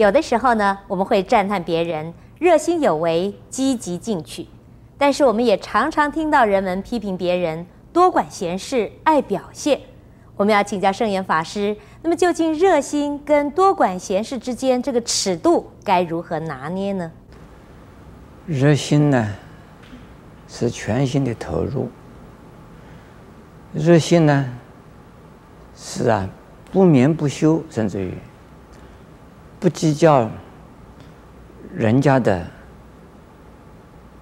有的时候呢，我们会赞叹别人热心有为、积极进取，但是我们也常常听到人们批评别人多管闲事、爱表现。我们要请教圣严法师，那么究竟热心跟多管闲事之间这个尺度该如何拿捏呢？热心呢，是全心的投入；热心呢，是啊，不眠不休，甚至于。不计较人家的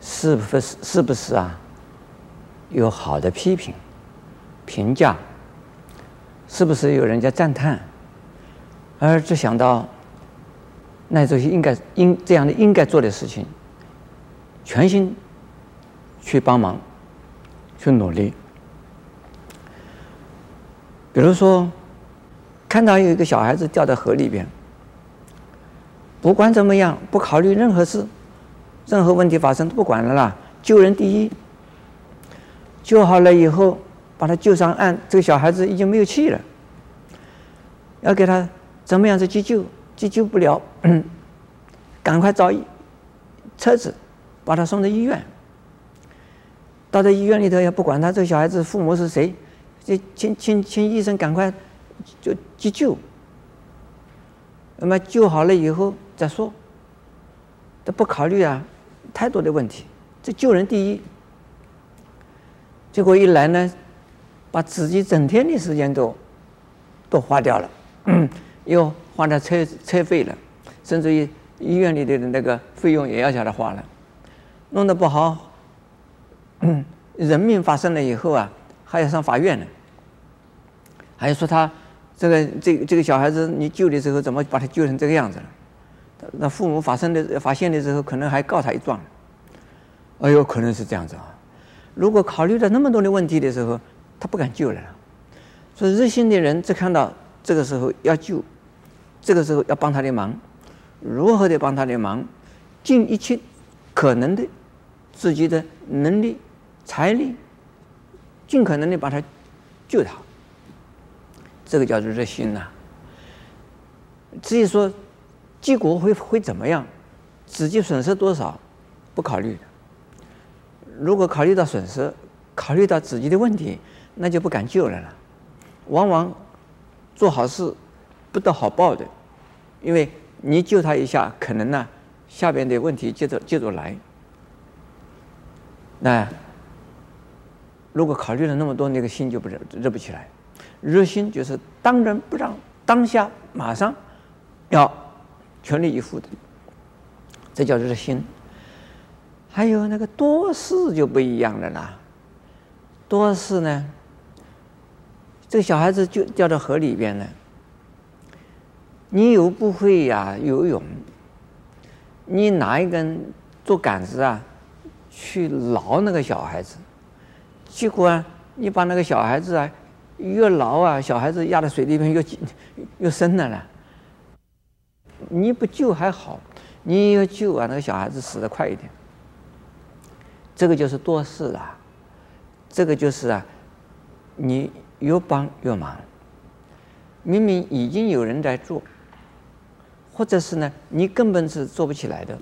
是不是是不是啊？有好的批评、评价，是不是有人家赞叹，而只想到那这些应该应这样的应该做的事情，全心去帮忙，去努力。比如说，看到有一个小孩子掉到河里边。不管怎么样，不考虑任何事，任何问题发生都不管了啦，救人第一。救好了以后，把他救上岸，这个小孩子已经没有气了。要给他怎么样子急救？急救不了，赶快找车子，把他送到医院。到了医院里头，也不管他这个小孩子父母是谁，就请请请医生赶快就急救。那么救好了以后。再说，都不考虑啊，太多的问题。这救人第一，结果一来呢，把自己整天的时间都都花掉了，又花了车车费了，甚至于医院里的那个费用也要叫他花了，弄得不好，人命发生了以后啊，还要上法院呢，还要说他这个这这个小孩子你救的时候怎么把他救成这个样子了？那父母发生的发现的时候，可能还告他一状。哎呦，可能是这样子啊！如果考虑到那么多的问题的时候，他不敢救了。所以热心的人只看到这个时候要救，这个时候要帮他的忙，如何的帮他的忙，尽一切可能的自己的能力、财力，尽可能的把他救他。这个叫做热心呐、至于说。结果会会怎么样？自己损失多少，不考虑。如果考虑到损失，考虑到自己的问题，那就不敢救人了。往往做好事不得好报的，因为你救他一下，可能呢下边的问题接着接着来。那如果考虑了那么多，那个心就不热热不起来。热心就是当仁不让，当下马上要。全力以赴的，这叫热心。还有那个多事就不一样了啦。多事呢，这个小孩子就掉到河里边了，你又不会呀、游泳，你拿一根竹竿子啊去捞那个小孩子，结果啊，你把那个小孩子啊越捞啊，小孩子压在水里边越紧越深了啦。你不救还好，你要救啊，那个小孩子死得快一点。这个就是多事了，这个就是啊，你越帮越忙。明明已经有人在做，或者是呢，你根本是做不起来的，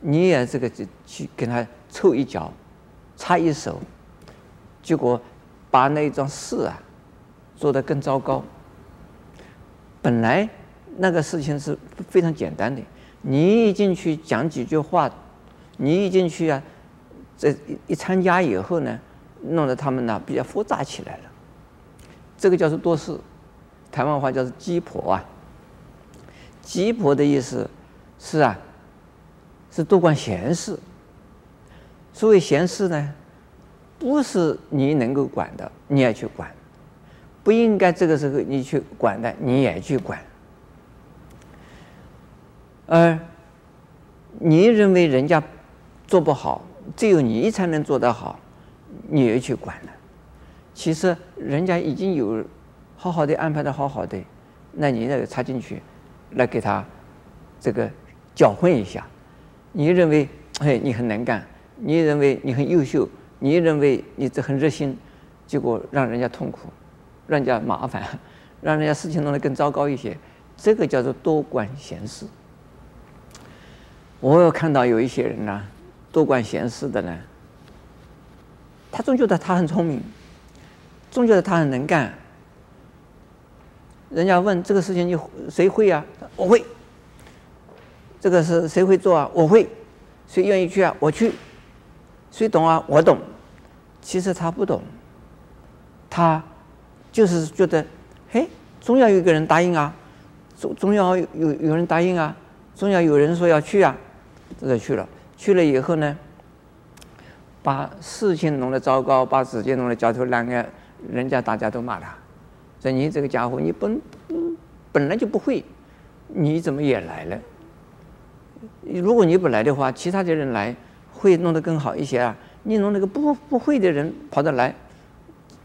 你也这个去跟他凑一脚，插一手，结果把那一桩事啊做得更糟糕。本来。那个事情是非常简单的，你一进去讲几句话，你一进去啊，这一参加以后呢，弄得他们呢比较复杂起来了。这个叫做多事，台湾话叫做鸡婆啊。鸡婆的意思是啊，是多管闲事。所谓闲事呢，不是你能够管的，你也去管；不应该这个时候你去管的，你也去管。而你认为人家做不好，只有你才能做得好，你也去管了。其实人家已经有好好的安排的好好的，那你那个插进去，来给他这个搅混一下。你认为哎你很能干，你认为你很优秀，你认为你这很热心，结果让人家痛苦，让人家麻烦，让人家事情弄得更糟糕一些。这个叫做多管闲事。我有看到有一些人呢、多管闲事的呢，他总觉得他很聪明，总觉得他很能干。人家问这个事情你谁会啊？我会。这个是谁会做啊？我会。谁愿意去啊？我去。谁懂啊？我懂。其实他不懂，他就是觉得，嘿，总要有一个人答应啊，总总要有有人答应啊，总要有人说要去啊，这就去了。去了以后呢，把事情弄得糟糕，把自己弄得焦头烂额，人家大家都骂他，说你这个家伙，你本本来就不会，你怎么也来了？如果你不来的话，其他的人来会弄得更好一些啊。你弄那个不不会的人跑得来，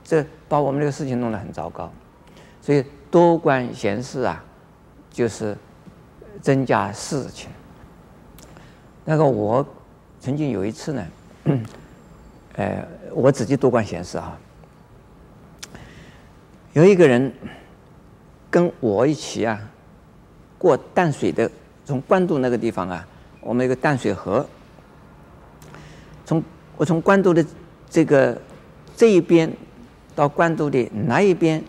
这把我们这个事情弄得很糟糕。所以多管闲事啊，就是增加事情。那个我曾经有一次呢，呃，我自己多管闲事啊。有一个人跟我一起啊，过淡水的。从关渡那个地方啊，我们有个淡水河。从我从关渡的这个这一边到关渡的那一边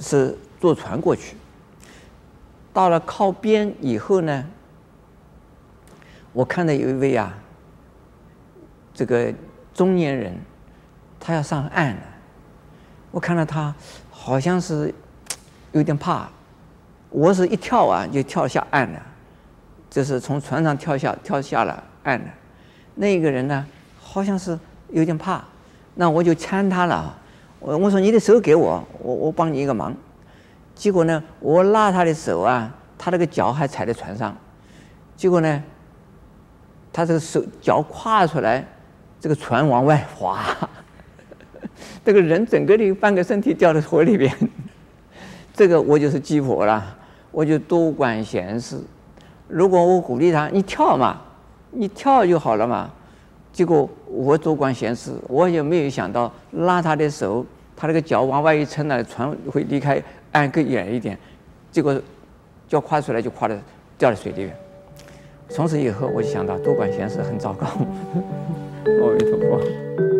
是坐船过去。到了靠边以后呢，我看到有一位啊，这个中年人，他要上岸了。我看到他好像是有点怕。我是一跳啊，就跳下岸了，就是从船上跳下，跳下了岸了。那个人呢，好像是有点怕，那我就搀他了。我我说你的手给我，我我帮你一个忙。结果呢，我拉他的手啊，他那个脚还踩在船上。结果呢，他这个手脚跨出来，这个船往外滑，这个人整个的半个身体掉到河里边。这个我就是鸡婆了，我就多管闲事。如果我鼓励他，你跳嘛，你跳就好了嘛。结果我多管闲事，我也没有想到拉他的手，他那个脚往外一撑呢，船会离开岸更远一点。结果脚跨出来就跨了，掉到水里面。从此以后，我就想到多管闲事很糟糕。阿弥陀佛。